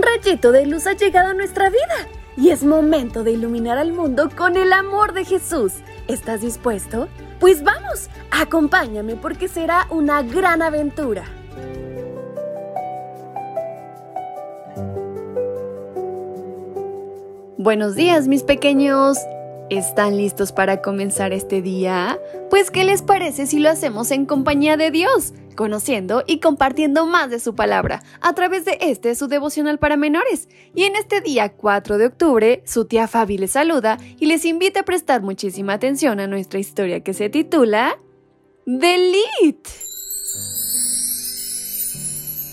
Un rayito de luz ha llegado a nuestra vida y es momento de iluminar al mundo con el amor de Jesús. ¿Estás dispuesto? Pues vamos, acompáñame porque será una gran aventura. Buenos días mis pequeños. ¿Están listos para comenzar este día? Pues ¿qué les parece si lo hacemos en compañía de Dios, conociendo y compartiendo más de su palabra a través de este su devocional para menores? Y en este día 4 de octubre, su tía Fabi les saluda y les invita a prestar muchísima atención a nuestra historia que se titula Delete.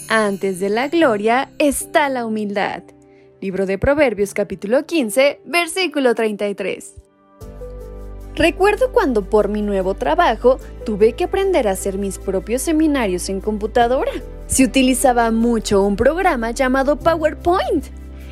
Antes de la gloria está la humildad. Libro de Proverbios capítulo 15, versículo 33. Recuerdo cuando por mi nuevo trabajo tuve que aprender a hacer mis propios seminarios en computadora. Se utilizaba mucho un programa llamado PowerPoint.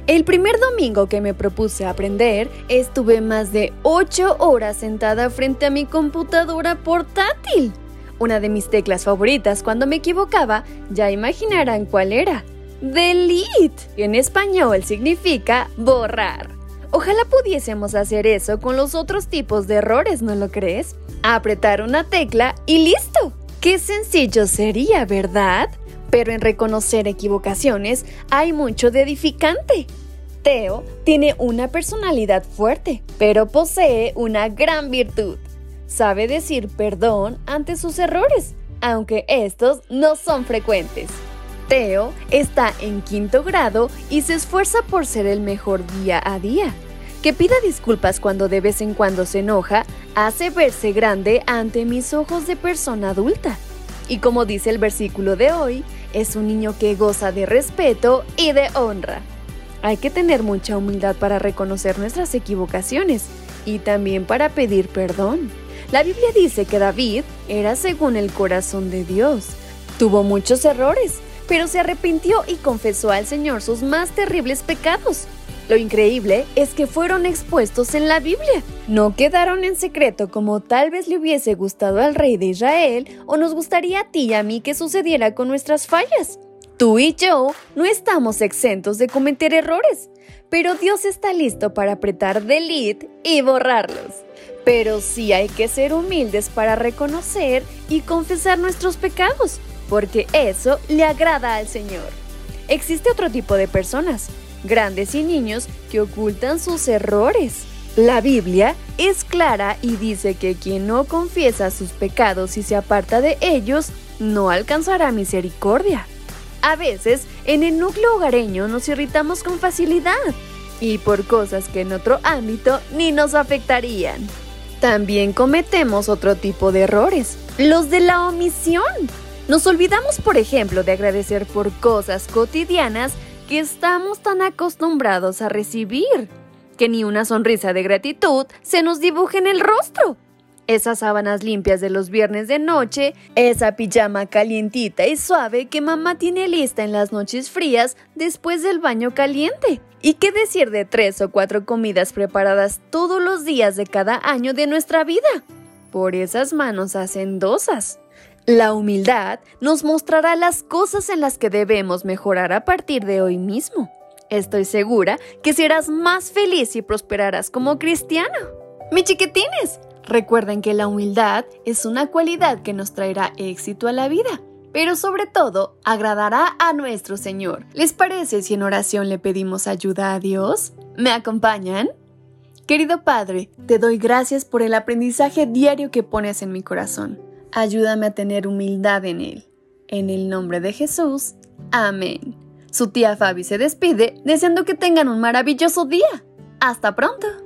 El primer domingo que me propuse aprender, estuve más de 8 horas sentada frente a mi computadora portátil. Una de mis teclas favoritas cuando me equivocaba, ya imaginarán cuál era delete, en español significa borrar. Ojalá pudiésemos hacer eso con los otros tipos de errores, ¿no lo crees? Apretar una tecla y listo. Qué sencillo sería, ¿verdad? Pero en reconocer equivocaciones hay mucho de edificante. Teo tiene una personalidad fuerte, pero posee una gran virtud. Sabe decir perdón ante sus errores, aunque estos no son frecuentes. Teo está en quinto grado y se esfuerza por ser el mejor día a día. Que pida disculpas cuando de vez en cuando se enoja hace verse grande ante mis ojos de persona adulta. Y como dice el versículo de hoy, es un niño que goza de respeto y de honra. Hay que tener mucha humildad para reconocer nuestras equivocaciones y también para pedir perdón. La Biblia dice que David era según el corazón de Dios. Tuvo muchos errores, pero se arrepintió y confesó al Señor sus más terribles pecados. Lo increíble es que fueron expuestos en la Biblia. No quedaron en secreto como tal vez le hubiese gustado al rey de Israel o nos gustaría a ti y a mí que sucediera con nuestras fallas. Tú y yo no estamos exentos de cometer errores, pero Dios está listo para apretar delete y borrarlos. Pero sí hay que ser humildes para reconocer y confesar nuestros pecados porque eso le agrada al Señor. Existe otro tipo de personas, grandes y niños, que ocultan sus errores. La Biblia es clara y dice que quien no confiesa sus pecados y se aparta de ellos, no alcanzará misericordia. A veces, en el núcleo hogareño nos irritamos con facilidad y por cosas que en otro ámbito ni nos afectarían. También cometemos otro tipo de errores, los de la omisión. Nos olvidamos, por ejemplo, de agradecer por cosas cotidianas que estamos tan acostumbrados a recibir, que ni una sonrisa de gratitud se nos dibuje en el rostro. Esas sábanas limpias de los viernes de noche, esa pijama calientita y suave que mamá tiene lista en las noches frías después del baño caliente. ¿Y qué decir de tres o cuatro comidas preparadas todos los días de cada año de nuestra vida? Por esas manos hacendosas. La humildad nos mostrará las cosas en las que debemos mejorar a partir de hoy mismo. Estoy segura que serás más feliz y prosperarás como cristiano. Mi chiquitines, recuerden que la humildad es una cualidad que nos traerá éxito a la vida, pero sobre todo agradará a nuestro Señor. ¿Les parece si en oración le pedimos ayuda a Dios? ¿Me acompañan? Querido Padre, te doy gracias por el aprendizaje diario que pones en mi corazón. Ayúdame a tener humildad en Él. En el nombre de Jesús. Amén. Su tía Fabi se despide deseando que tengan un maravilloso día. Hasta pronto.